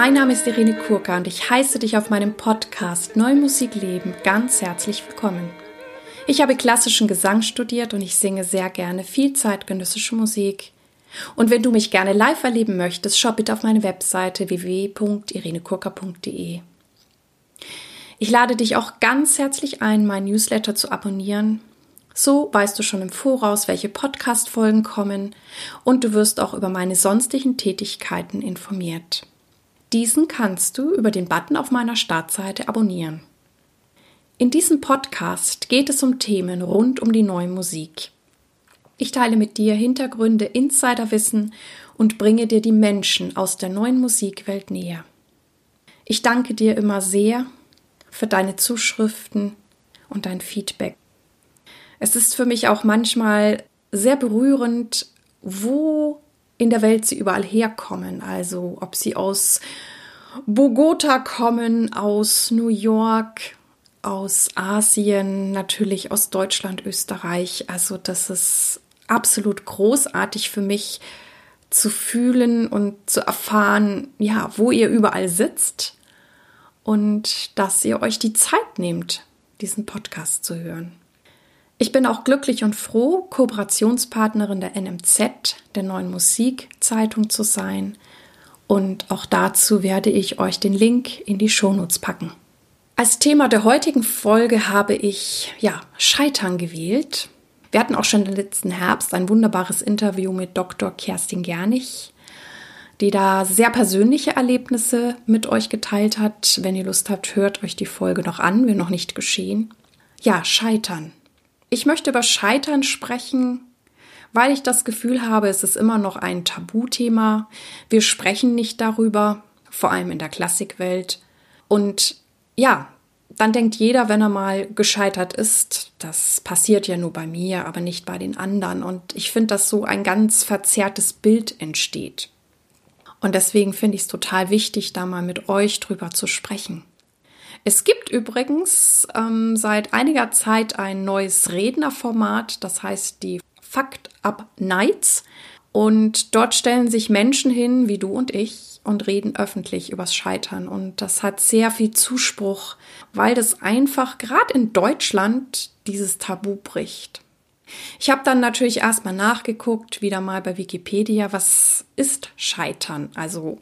Mein Name ist Irene Kurka und ich heiße dich auf meinem Podcast Neue Musik leben ganz herzlich willkommen. Ich habe klassischen Gesang studiert und ich singe sehr gerne viel zeitgenössische Musik. Und wenn du mich gerne live erleben möchtest, schau bitte auf meine Webseite www.irenekurka.de. Ich lade dich auch ganz herzlich ein, mein Newsletter zu abonnieren. So weißt du schon im Voraus, welche Podcast-Folgen kommen und du wirst auch über meine sonstigen Tätigkeiten informiert. Diesen kannst du über den Button auf meiner Startseite abonnieren. In diesem Podcast geht es um Themen rund um die neue Musik. Ich teile mit dir Hintergründe, Insiderwissen und bringe dir die Menschen aus der neuen Musikwelt näher. Ich danke dir immer sehr für deine Zuschriften und dein Feedback. Es ist für mich auch manchmal sehr berührend, wo in der Welt sie überall herkommen. Also ob sie aus Bogota kommen, aus New York, aus Asien, natürlich aus Deutschland, Österreich. Also das ist absolut großartig für mich zu fühlen und zu erfahren, ja, wo ihr überall sitzt und dass ihr euch die Zeit nehmt, diesen Podcast zu hören. Ich bin auch glücklich und froh, Kooperationspartnerin der NMZ, der neuen Musikzeitung zu sein. Und auch dazu werde ich euch den Link in die Shownotes packen. Als Thema der heutigen Folge habe ich, ja, Scheitern gewählt. Wir hatten auch schon im letzten Herbst ein wunderbares Interview mit Dr. Kerstin Gernich, die da sehr persönliche Erlebnisse mit euch geteilt hat. Wenn ihr Lust habt, hört euch die Folge noch an, wenn noch nicht geschehen. Ja, Scheitern. Ich möchte über Scheitern sprechen, weil ich das Gefühl habe, es ist immer noch ein Tabuthema. Wir sprechen nicht darüber, vor allem in der Klassikwelt. Und ja, dann denkt jeder, wenn er mal gescheitert ist, das passiert ja nur bei mir, aber nicht bei den anderen. Und ich finde, dass so ein ganz verzerrtes Bild entsteht. Und deswegen finde ich es total wichtig, da mal mit euch drüber zu sprechen. Es gibt übrigens ähm, seit einiger Zeit ein neues Rednerformat, das heißt die Fact Up Nights. Und dort stellen sich Menschen hin, wie du und ich, und reden öffentlich übers Scheitern. Und das hat sehr viel Zuspruch, weil das einfach gerade in Deutschland dieses Tabu bricht. Ich habe dann natürlich erstmal nachgeguckt, wieder mal bei Wikipedia, was ist Scheitern? Also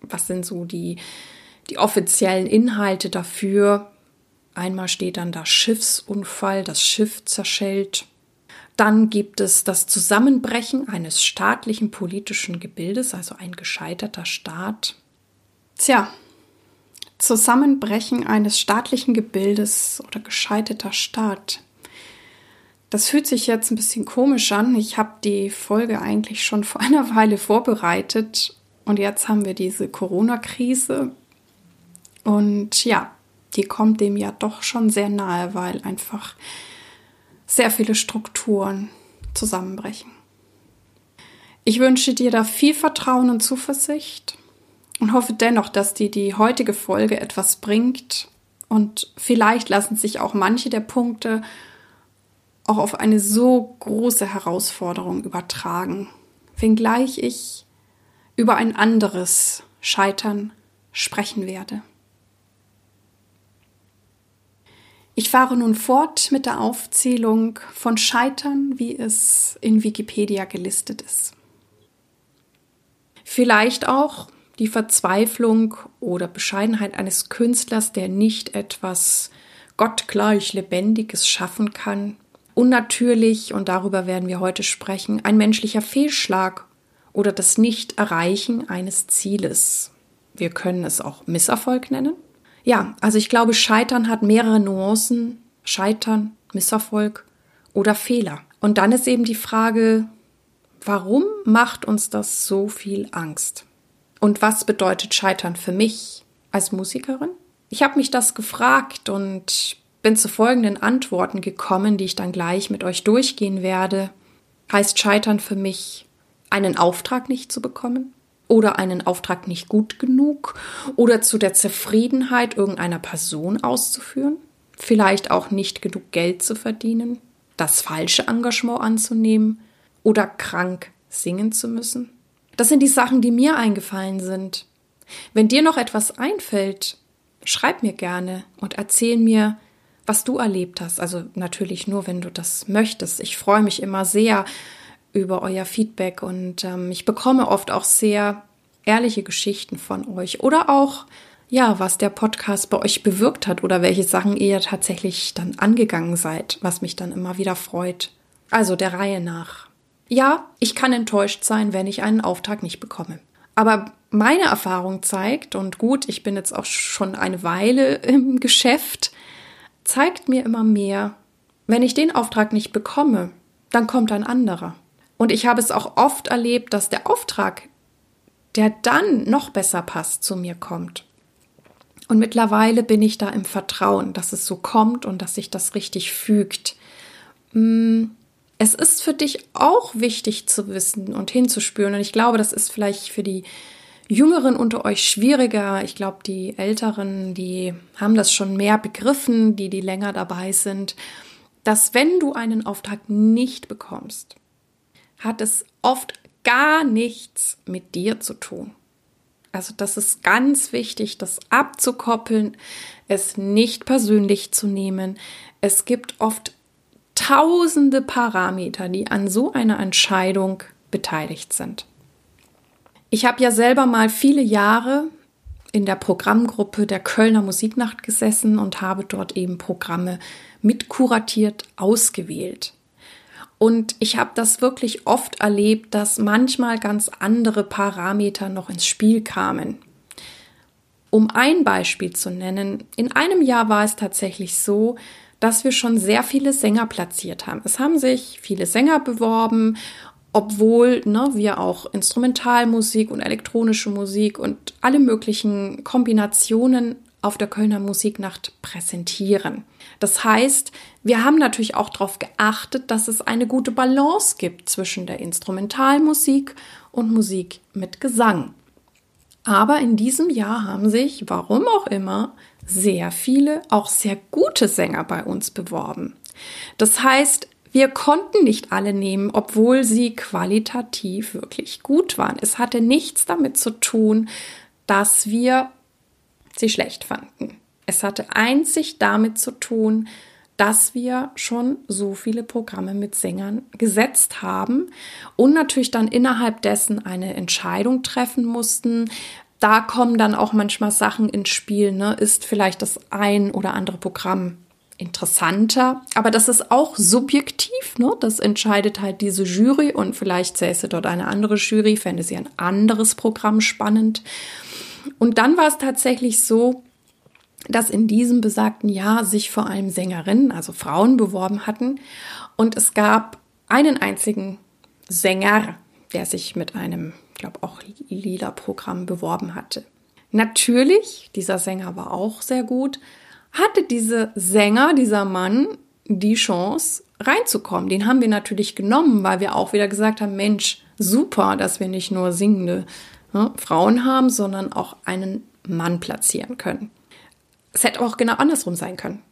was sind so die die offiziellen Inhalte dafür. Einmal steht dann da Schiffsunfall, das Schiff zerschellt. Dann gibt es das Zusammenbrechen eines staatlichen politischen Gebildes, also ein gescheiterter Staat. Tja, Zusammenbrechen eines staatlichen Gebildes oder gescheiterter Staat. Das fühlt sich jetzt ein bisschen komisch an. Ich habe die Folge eigentlich schon vor einer Weile vorbereitet und jetzt haben wir diese Corona-Krise und ja, die kommt dem ja doch schon sehr nahe, weil einfach sehr viele Strukturen zusammenbrechen. Ich wünsche dir da viel Vertrauen und Zuversicht und hoffe dennoch, dass dir die heutige Folge etwas bringt und vielleicht lassen sich auch manche der Punkte auch auf eine so große Herausforderung übertragen, wenngleich ich über ein anderes Scheitern sprechen werde. Ich fahre nun fort mit der Aufzählung von Scheitern, wie es in Wikipedia gelistet ist. Vielleicht auch die Verzweiflung oder Bescheidenheit eines Künstlers, der nicht etwas gottgleich Lebendiges schaffen kann. Unnatürlich, und darüber werden wir heute sprechen, ein menschlicher Fehlschlag oder das Nicht-Erreichen eines Zieles. Wir können es auch Misserfolg nennen. Ja, also ich glaube, Scheitern hat mehrere Nuancen. Scheitern, Misserfolg oder Fehler. Und dann ist eben die Frage, warum macht uns das so viel Angst? Und was bedeutet Scheitern für mich als Musikerin? Ich habe mich das gefragt und bin zu folgenden Antworten gekommen, die ich dann gleich mit euch durchgehen werde. Heißt Scheitern für mich, einen Auftrag nicht zu bekommen? Oder einen Auftrag nicht gut genug oder zu der Zufriedenheit irgendeiner Person auszuführen, vielleicht auch nicht genug Geld zu verdienen, das falsche Engagement anzunehmen oder krank singen zu müssen. Das sind die Sachen, die mir eingefallen sind. Wenn dir noch etwas einfällt, schreib mir gerne und erzähl mir, was du erlebt hast. Also natürlich nur, wenn du das möchtest. Ich freue mich immer sehr über euer Feedback und ähm, ich bekomme oft auch sehr ehrliche Geschichten von euch oder auch ja, was der Podcast bei euch bewirkt hat oder welche Sachen ihr tatsächlich dann angegangen seid, was mich dann immer wieder freut. Also der Reihe nach. Ja, ich kann enttäuscht sein, wenn ich einen Auftrag nicht bekomme. Aber meine Erfahrung zeigt, und gut, ich bin jetzt auch schon eine Weile im Geschäft, zeigt mir immer mehr, wenn ich den Auftrag nicht bekomme, dann kommt ein anderer. Und ich habe es auch oft erlebt, dass der Auftrag, der dann noch besser passt, zu mir kommt. Und mittlerweile bin ich da im Vertrauen, dass es so kommt und dass sich das richtig fügt. Mm, es ist für dich auch wichtig zu wissen und hinzuspüren. Und ich glaube, das ist vielleicht für die Jüngeren unter euch schwieriger. Ich glaube, die Älteren, die haben das schon mehr begriffen, die, die länger dabei sind, dass wenn du einen Auftrag nicht bekommst, hat es oft gar nichts mit dir zu tun. Also das ist ganz wichtig, das abzukoppeln, es nicht persönlich zu nehmen. Es gibt oft tausende Parameter, die an so einer Entscheidung beteiligt sind. Ich habe ja selber mal viele Jahre in der Programmgruppe der Kölner Musiknacht gesessen und habe dort eben Programme mitkuratiert ausgewählt. Und ich habe das wirklich oft erlebt, dass manchmal ganz andere Parameter noch ins Spiel kamen. Um ein Beispiel zu nennen, in einem Jahr war es tatsächlich so, dass wir schon sehr viele Sänger platziert haben. Es haben sich viele Sänger beworben, obwohl ne, wir auch Instrumentalmusik und elektronische Musik und alle möglichen Kombinationen auf der Kölner Musiknacht präsentieren. Das heißt, wir haben natürlich auch darauf geachtet, dass es eine gute Balance gibt zwischen der Instrumentalmusik und Musik mit Gesang. Aber in diesem Jahr haben sich, warum auch immer, sehr viele, auch sehr gute Sänger bei uns beworben. Das heißt, wir konnten nicht alle nehmen, obwohl sie qualitativ wirklich gut waren. Es hatte nichts damit zu tun, dass wir sie schlecht fanden. Es hatte einzig damit zu tun, dass wir schon so viele Programme mit Sängern gesetzt haben und natürlich dann innerhalb dessen eine Entscheidung treffen mussten. Da kommen dann auch manchmal Sachen ins Spiel. Ne? Ist vielleicht das ein oder andere Programm interessanter, aber das ist auch subjektiv. Ne? Das entscheidet halt diese Jury und vielleicht säße dort eine andere Jury, fände sie ein anderes Programm spannend. Und dann war es tatsächlich so, dass in diesem besagten Jahr sich vor allem Sängerinnen, also Frauen, beworben hatten. Und es gab einen einzigen Sänger, der sich mit einem, ich glaube auch Liederprogramm beworben hatte. Natürlich, dieser Sänger war auch sehr gut, hatte dieser Sänger, dieser Mann, die Chance reinzukommen. Den haben wir natürlich genommen, weil wir auch wieder gesagt haben, Mensch, super, dass wir nicht nur singende ne, Frauen haben, sondern auch einen Mann platzieren können. Es hätte auch genau andersrum sein können,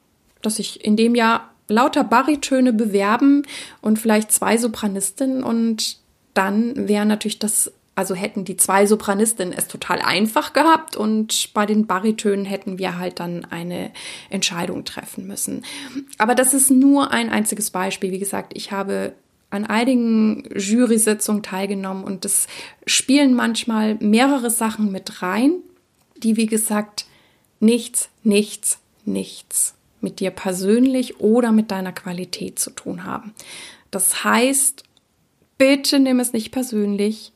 dass sich in dem Jahr lauter Baritöne bewerben und vielleicht zwei Sopranistinnen und dann wäre natürlich das, also hätten die zwei Sopranistinnen es total einfach gehabt und bei den Baritönen hätten wir halt dann eine Entscheidung treffen müssen. Aber das ist nur ein einziges Beispiel. Wie gesagt, ich habe an einigen Jury-Sitzungen teilgenommen und es spielen manchmal mehrere Sachen mit rein, die, wie gesagt, nichts, nichts, nichts mit dir persönlich oder mit deiner Qualität zu tun haben. Das heißt, bitte nimm es nicht persönlich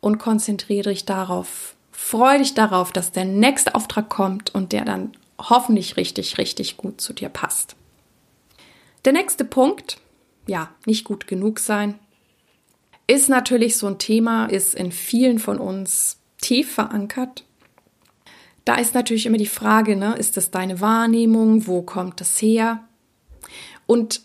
und konzentriere dich darauf. Freue dich darauf, dass der nächste Auftrag kommt und der dann hoffentlich richtig, richtig gut zu dir passt. Der nächste Punkt, ja, nicht gut genug sein, ist natürlich so ein Thema, ist in vielen von uns tief verankert da ist natürlich immer die Frage, ne, ist das deine Wahrnehmung? Wo kommt das her? Und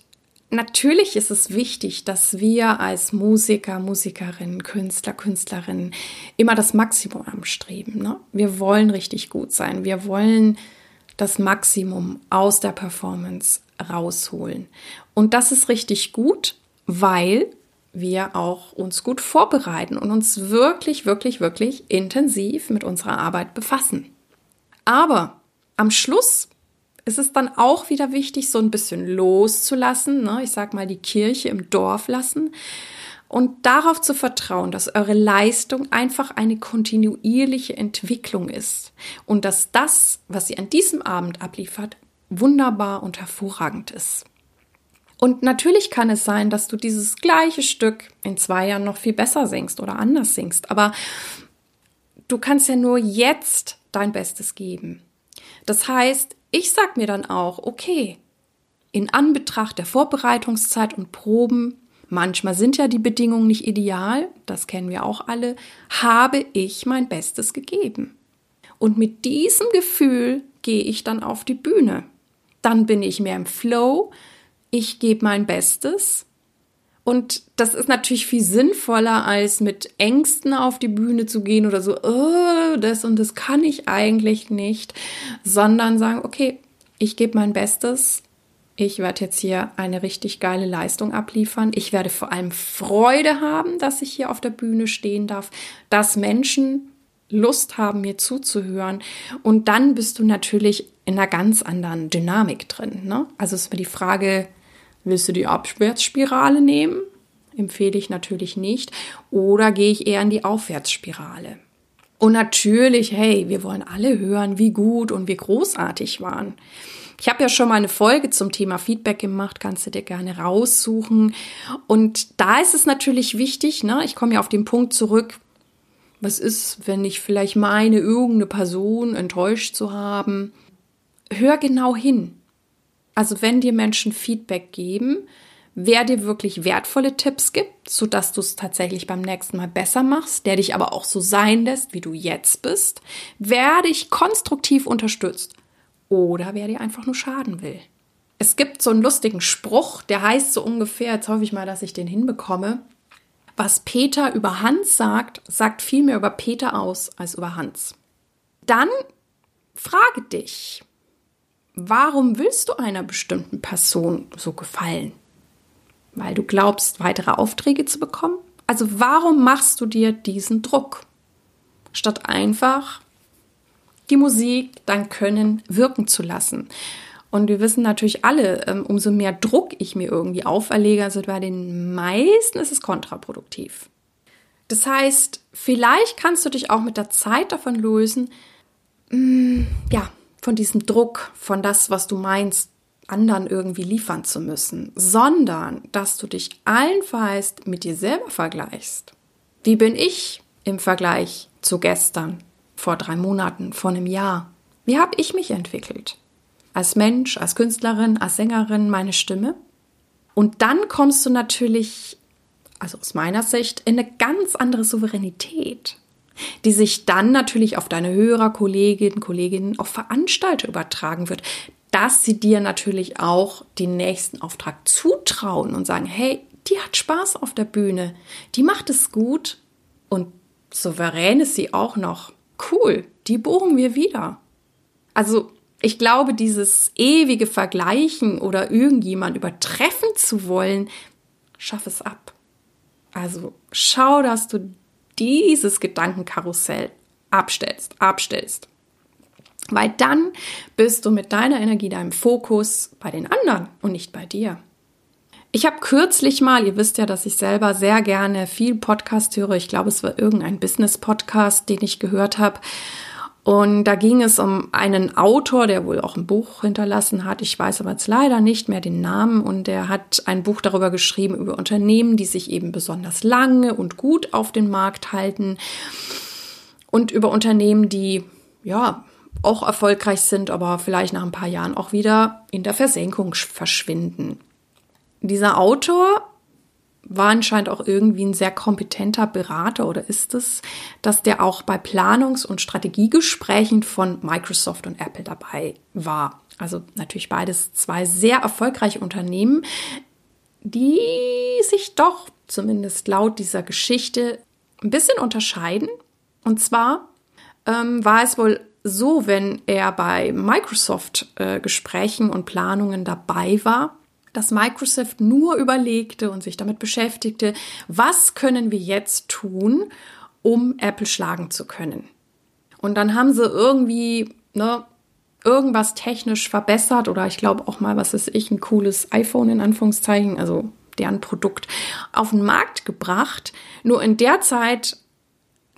natürlich ist es wichtig, dass wir als Musiker, Musikerinnen, Künstler, Künstlerinnen immer das Maximum anstreben. Ne? Wir wollen richtig gut sein. Wir wollen das Maximum aus der Performance rausholen. Und das ist richtig gut, weil wir auch uns gut vorbereiten und uns wirklich, wirklich, wirklich intensiv mit unserer Arbeit befassen. Aber am Schluss ist es dann auch wieder wichtig, so ein bisschen loszulassen, ne? ich sag mal die Kirche im Dorf lassen und darauf zu vertrauen, dass eure Leistung einfach eine kontinuierliche Entwicklung ist und dass das, was ihr an diesem Abend abliefert, wunderbar und hervorragend ist. Und natürlich kann es sein, dass du dieses gleiche Stück in zwei Jahren noch viel besser singst oder anders singst, aber du kannst ja nur jetzt dein Bestes geben. Das heißt, ich sag mir dann auch, okay, in Anbetracht der Vorbereitungszeit und Proben, manchmal sind ja die Bedingungen nicht ideal, das kennen wir auch alle, habe ich mein Bestes gegeben. Und mit diesem Gefühl gehe ich dann auf die Bühne. Dann bin ich mehr im Flow, ich gebe mein Bestes. Und das ist natürlich viel sinnvoller, als mit Ängsten auf die Bühne zu gehen oder so, oh, das und das kann ich eigentlich nicht, sondern sagen, okay, ich gebe mein Bestes. Ich werde jetzt hier eine richtig geile Leistung abliefern. Ich werde vor allem Freude haben, dass ich hier auf der Bühne stehen darf, dass Menschen Lust haben, mir zuzuhören. Und dann bist du natürlich in einer ganz anderen Dynamik drin. Ne? Also ist mir die Frage, Willst du die Abwärtsspirale nehmen? Empfehle ich natürlich nicht. Oder gehe ich eher in die Aufwärtsspirale? Und natürlich, hey, wir wollen alle hören, wie gut und wie großartig waren. Ich habe ja schon mal eine Folge zum Thema Feedback gemacht, kannst du dir gerne raussuchen. Und da ist es natürlich wichtig, ne, ich komme ja auf den Punkt zurück, was ist, wenn ich vielleicht meine, irgendeine Person enttäuscht zu haben? Hör genau hin. Also wenn dir Menschen Feedback geben, wer dir wirklich wertvolle Tipps gibt, sodass du es tatsächlich beim nächsten Mal besser machst, der dich aber auch so sein lässt, wie du jetzt bist, wer dich konstruktiv unterstützt oder wer dir einfach nur schaden will. Es gibt so einen lustigen Spruch, der heißt so ungefähr, jetzt hoffe ich mal, dass ich den hinbekomme. Was Peter über Hans sagt, sagt viel mehr über Peter aus als über Hans. Dann frage dich, warum willst du einer bestimmten Person so gefallen? Weil du glaubst, weitere Aufträge zu bekommen? Also warum machst du dir diesen Druck? Statt einfach die Musik, dein Können wirken zu lassen. Und wir wissen natürlich alle, ähm, umso mehr Druck ich mir irgendwie auferlege, also bei den meisten ist es kontraproduktiv. Das heißt, vielleicht kannst du dich auch mit der Zeit davon lösen, mm, ja, von diesem Druck, von das, was du meinst, anderen irgendwie liefern zu müssen, sondern dass du dich allenfalls mit dir selber vergleichst. Wie bin ich im Vergleich zu gestern, vor drei Monaten, vor einem Jahr? Wie habe ich mich entwickelt? Als Mensch, als Künstlerin, als Sängerin, meine Stimme? Und dann kommst du natürlich, also aus meiner Sicht, in eine ganz andere Souveränität die sich dann natürlich auf deine Hörer, Kolleginnen, Kolleginnen, auch Veranstalter übertragen wird, dass sie dir natürlich auch den nächsten Auftrag zutrauen und sagen, hey, die hat Spaß auf der Bühne, die macht es gut und souverän ist sie auch noch. Cool, die buchen wir wieder. Also ich glaube, dieses ewige Vergleichen oder irgendjemand übertreffen zu wollen, schaff es ab. Also schau, dass du dieses Gedankenkarussell abstellst, abstellst. Weil dann bist du mit deiner Energie, deinem Fokus bei den anderen und nicht bei dir. Ich habe kürzlich mal, ihr wisst ja, dass ich selber sehr gerne viel Podcast höre. Ich glaube, es war irgendein Business-Podcast, den ich gehört habe. Und da ging es um einen Autor, der wohl auch ein Buch hinterlassen hat. Ich weiß aber jetzt leider nicht mehr den Namen. Und der hat ein Buch darüber geschrieben, über Unternehmen, die sich eben besonders lange und gut auf den Markt halten. Und über Unternehmen, die, ja, auch erfolgreich sind, aber vielleicht nach ein paar Jahren auch wieder in der Versenkung verschwinden. Dieser Autor war anscheinend auch irgendwie ein sehr kompetenter Berater oder ist es, dass der auch bei Planungs- und Strategiegesprächen von Microsoft und Apple dabei war. Also natürlich beides zwei sehr erfolgreiche Unternehmen, die sich doch zumindest laut dieser Geschichte ein bisschen unterscheiden. Und zwar ähm, war es wohl so, wenn er bei Microsoft äh, und Planungen dabei war, dass Microsoft nur überlegte und sich damit beschäftigte, was können wir jetzt tun, um Apple schlagen zu können. Und dann haben sie irgendwie ne, irgendwas technisch verbessert oder ich glaube auch mal, was ist ich, ein cooles iPhone in Anführungszeichen, also deren Produkt, auf den Markt gebracht. Nur in der Zeit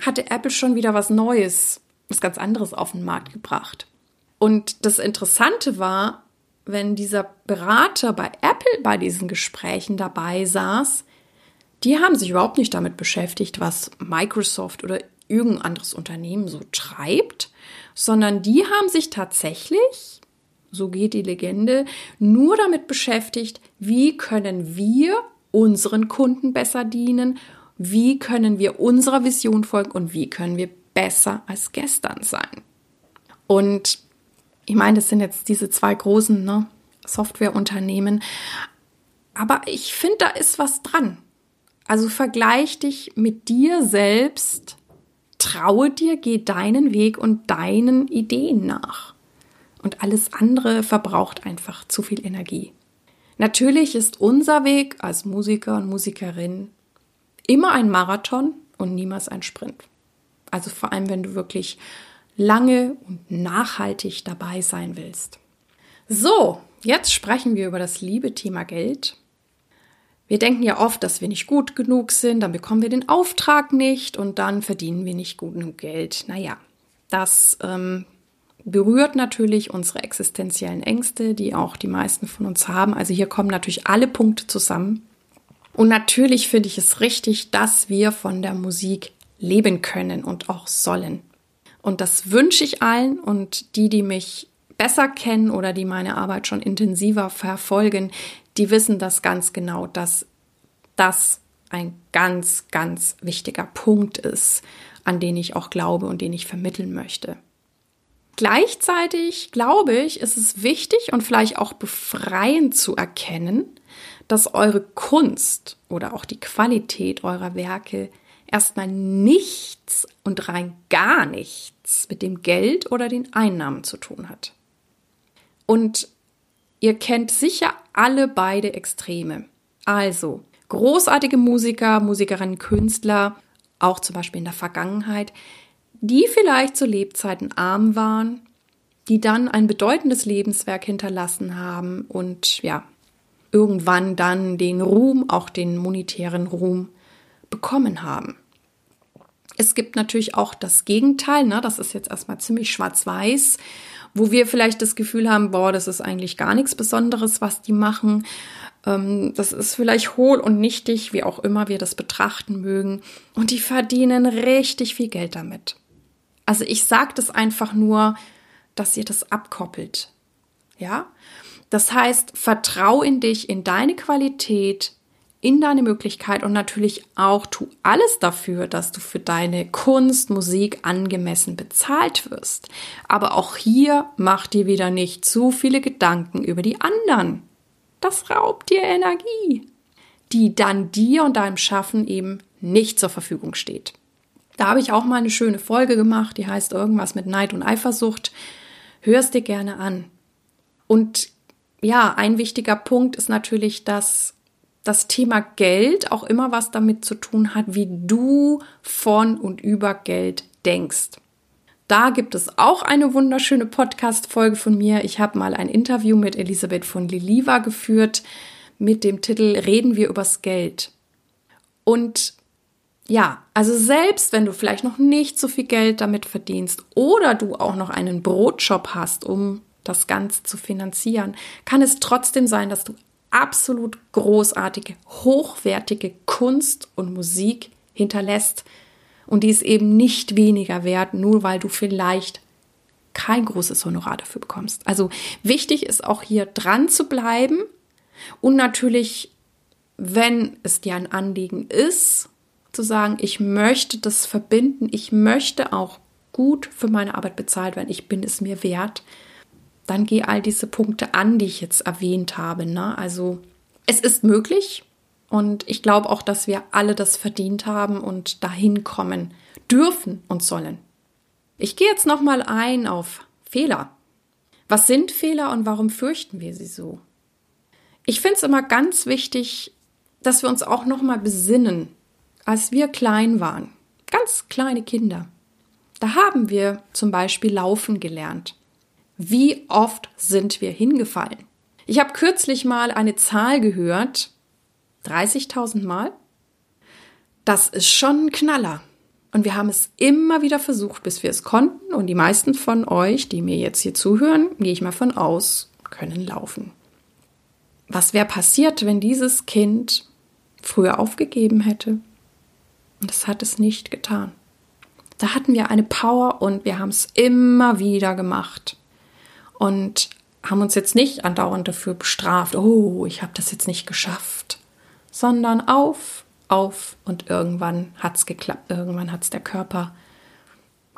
hatte Apple schon wieder was Neues, was ganz anderes auf den Markt gebracht. Und das Interessante war, wenn dieser Berater bei Apple bei diesen Gesprächen dabei saß, die haben sich überhaupt nicht damit beschäftigt, was Microsoft oder irgendein anderes Unternehmen so treibt, sondern die haben sich tatsächlich, so geht die Legende, nur damit beschäftigt, wie können wir unseren Kunden besser dienen, wie können wir unserer Vision folgen und wie können wir besser als gestern sein. Und ich meine, das sind jetzt diese zwei großen ne, Softwareunternehmen, aber ich finde, da ist was dran. Also vergleich dich mit dir selbst traue dir, geh deinen Weg und deinen Ideen nach. Und alles andere verbraucht einfach zu viel Energie. Natürlich ist unser Weg als Musiker und Musikerin immer ein Marathon und niemals ein Sprint. Also vor allem, wenn du wirklich lange und nachhaltig dabei sein willst. So, jetzt sprechen wir über das liebe Thema Geld wir denken ja oft, dass wir nicht gut genug sind, dann bekommen wir den Auftrag nicht und dann verdienen wir nicht gut genug Geld. Naja, das ähm, berührt natürlich unsere existenziellen Ängste, die auch die meisten von uns haben. Also hier kommen natürlich alle Punkte zusammen. Und natürlich finde ich es richtig, dass wir von der Musik leben können und auch sollen. Und das wünsche ich allen und die, die mich besser kennen oder die meine Arbeit schon intensiver verfolgen, die wissen das ganz genau, dass das ein ganz, ganz wichtiger Punkt ist, an den ich auch glaube und den ich vermitteln möchte. Gleichzeitig glaube ich, ist es wichtig und vielleicht auch befreiend zu erkennen, dass eure Kunst oder auch die Qualität eurer Werke erstmal nichts und rein gar nichts mit dem Geld oder den Einnahmen zu tun hat. Und ihr kennt sicher alle beide Extreme. Also großartige Musiker, Musikerinnen, Künstler, auch zum Beispiel in der Vergangenheit, die vielleicht zu Lebzeiten arm waren, die dann ein bedeutendes Lebenswerk hinterlassen haben und ja, irgendwann dann den Ruhm, auch den monetären Ruhm bekommen haben. Es gibt natürlich auch das Gegenteil, ne? das ist jetzt erstmal ziemlich schwarz-weiß wo wir vielleicht das Gefühl haben, boah, das ist eigentlich gar nichts Besonderes, was die machen. Ähm, das ist vielleicht hohl und nichtig, wie auch immer wir das betrachten mögen. Und die verdienen richtig viel Geld damit. Also ich sage das einfach nur, dass ihr das abkoppelt. Ja? Das heißt, vertrau in dich, in deine Qualität, in deine Möglichkeit und natürlich auch tu alles dafür, dass du für deine Kunst, Musik angemessen bezahlt wirst. Aber auch hier mach dir wieder nicht zu viele Gedanken über die anderen. Das raubt dir Energie, die dann dir und deinem Schaffen eben nicht zur Verfügung steht. Da habe ich auch mal eine schöne Folge gemacht, die heißt irgendwas mit Neid und Eifersucht. Hörst dir gerne an. Und ja, ein wichtiger Punkt ist natürlich, dass das Thema Geld auch immer was damit zu tun hat, wie du von und über Geld denkst. Da gibt es auch eine wunderschöne Podcast-Folge von mir. Ich habe mal ein Interview mit Elisabeth von Liliva geführt mit dem Titel Reden wir übers Geld. Und ja, also selbst wenn du vielleicht noch nicht so viel Geld damit verdienst oder du auch noch einen Brotjob hast, um das Ganze zu finanzieren, kann es trotzdem sein, dass du absolut großartige, hochwertige Kunst und Musik hinterlässt. Und die ist eben nicht weniger wert, nur weil du vielleicht kein großes Honorar dafür bekommst. Also wichtig ist auch hier dran zu bleiben und natürlich, wenn es dir ein Anliegen ist, zu sagen, ich möchte das verbinden, ich möchte auch gut für meine Arbeit bezahlt werden, ich bin es mir wert, dann geh all diese Punkte an, die ich jetzt erwähnt habe. Ne? Also es ist möglich und ich glaube auch, dass wir alle das verdient haben und dahin kommen dürfen und sollen. Ich gehe jetzt noch mal ein auf Fehler. Was sind Fehler und warum fürchten wir sie so? Ich finde es immer ganz wichtig, dass wir uns auch noch mal besinnen, als wir klein waren, ganz kleine Kinder. Da haben wir zum Beispiel laufen gelernt. Wie oft sind wir hingefallen? Ich habe kürzlich mal eine Zahl gehört, 30.000 Mal. Das ist schon ein Knaller. Und wir haben es immer wieder versucht, bis wir es konnten. Und die meisten von euch, die mir jetzt hier zuhören, gehe ich mal von aus, können laufen. Was wäre passiert, wenn dieses Kind früher aufgegeben hätte? Und das hat es nicht getan. Da hatten wir eine Power und wir haben es immer wieder gemacht. Und haben uns jetzt nicht andauernd dafür bestraft, oh, ich habe das jetzt nicht geschafft, sondern auf, auf und irgendwann hat es geklappt, irgendwann hat es der Körper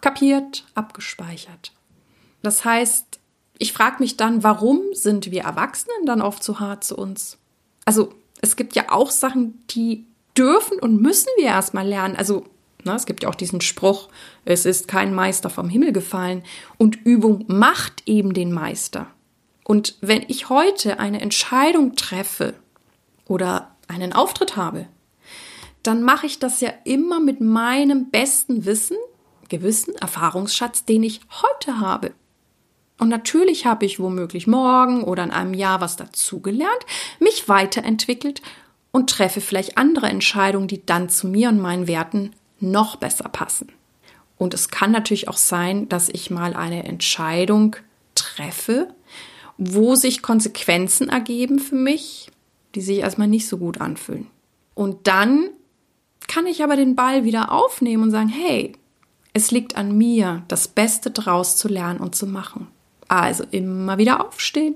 kapiert, abgespeichert. Das heißt, ich frage mich dann, warum sind wir Erwachsenen dann oft so hart zu uns? Also es gibt ja auch Sachen, die dürfen und müssen wir erstmal lernen. Also es gibt ja auch diesen Spruch, es ist kein Meister vom Himmel gefallen und Übung macht eben den Meister. Und wenn ich heute eine Entscheidung treffe oder einen Auftritt habe, dann mache ich das ja immer mit meinem besten Wissen, Gewissen, Erfahrungsschatz, den ich heute habe. Und natürlich habe ich womöglich morgen oder in einem Jahr was dazugelernt, mich weiterentwickelt und treffe vielleicht andere Entscheidungen, die dann zu mir und meinen Werten noch besser passen. Und es kann natürlich auch sein, dass ich mal eine Entscheidung treffe, wo sich Konsequenzen ergeben für mich, die sich erstmal nicht so gut anfühlen. Und dann kann ich aber den Ball wieder aufnehmen und sagen, hey, es liegt an mir, das Beste draus zu lernen und zu machen. Also immer wieder aufstehen,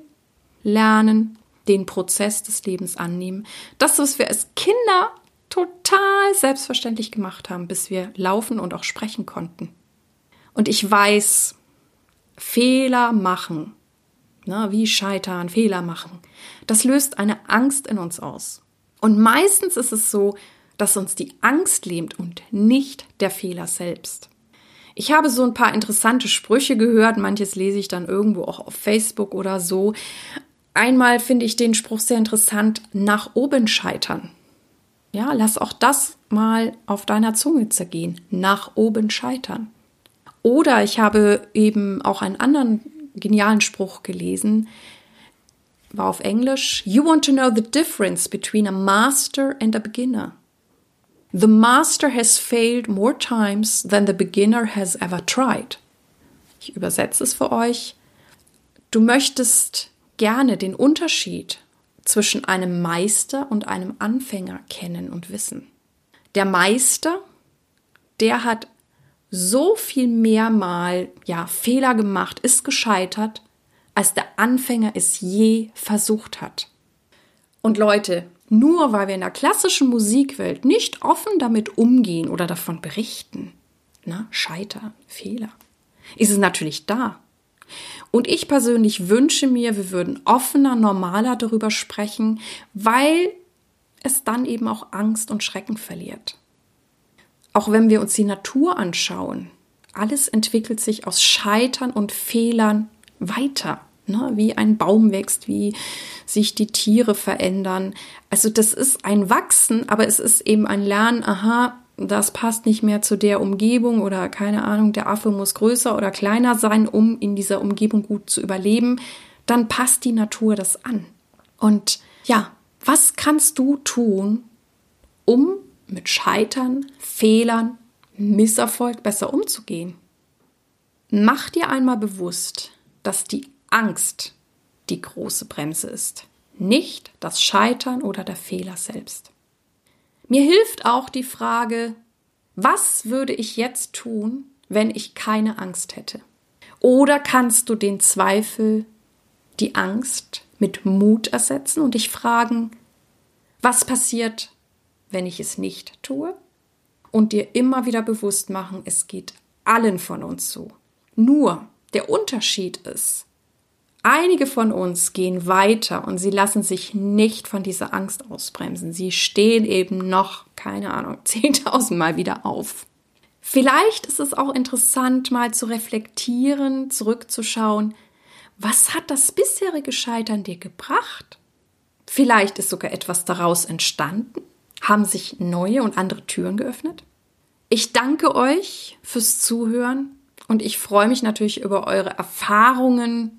lernen, den Prozess des Lebens annehmen. Das, was wir als Kinder total selbstverständlich gemacht haben, bis wir laufen und auch sprechen konnten. Und ich weiß, Fehler machen ne, wie scheitern, Fehler machen. Das löst eine Angst in uns aus. Und meistens ist es so, dass uns die Angst lähmt und nicht der Fehler selbst. Ich habe so ein paar interessante Sprüche gehört, manches lese ich dann irgendwo auch auf Facebook oder so. Einmal finde ich den Spruch sehr interessant, nach oben scheitern. Ja, lass auch das mal auf deiner Zunge zergehen, nach oben scheitern. Oder ich habe eben auch einen anderen genialen Spruch gelesen, war auf Englisch. You want to know the difference between a master and a beginner. The master has failed more times than the beginner has ever tried. Ich übersetze es für euch. Du möchtest gerne den Unterschied zwischen einem Meister und einem Anfänger kennen und wissen. Der Meister, der hat so viel mehr mal ja Fehler gemacht, ist gescheitert, als der Anfänger es je versucht hat. Und Leute, nur weil wir in der klassischen Musikwelt nicht offen damit umgehen oder davon berichten, na, Scheitern, Fehler, ist es natürlich da. Und ich persönlich wünsche mir, wir würden offener, normaler darüber sprechen, weil es dann eben auch Angst und Schrecken verliert. Auch wenn wir uns die Natur anschauen, alles entwickelt sich aus Scheitern und Fehlern weiter. Ne? Wie ein Baum wächst, wie sich die Tiere verändern. Also das ist ein Wachsen, aber es ist eben ein Lernen, aha, das passt nicht mehr zu der Umgebung oder keine Ahnung, der Affe muss größer oder kleiner sein, um in dieser Umgebung gut zu überleben. Dann passt die Natur das an. Und ja, was kannst du tun, um mit Scheitern, Fehlern, Misserfolg besser umzugehen. Mach dir einmal bewusst, dass die Angst die große Bremse ist, nicht das Scheitern oder der Fehler selbst. Mir hilft auch die Frage, was würde ich jetzt tun, wenn ich keine Angst hätte? Oder kannst du den Zweifel, die Angst mit Mut ersetzen und dich fragen, was passiert, wenn ich es nicht tue und dir immer wieder bewusst machen, es geht allen von uns so. Nur der Unterschied ist, einige von uns gehen weiter und sie lassen sich nicht von dieser Angst ausbremsen. Sie stehen eben noch, keine Ahnung, 10.000 Mal wieder auf. Vielleicht ist es auch interessant, mal zu reflektieren, zurückzuschauen, was hat das bisherige Scheitern dir gebracht? Vielleicht ist sogar etwas daraus entstanden, haben sich neue und andere Türen geöffnet. Ich danke euch fürs Zuhören und ich freue mich natürlich über eure Erfahrungen,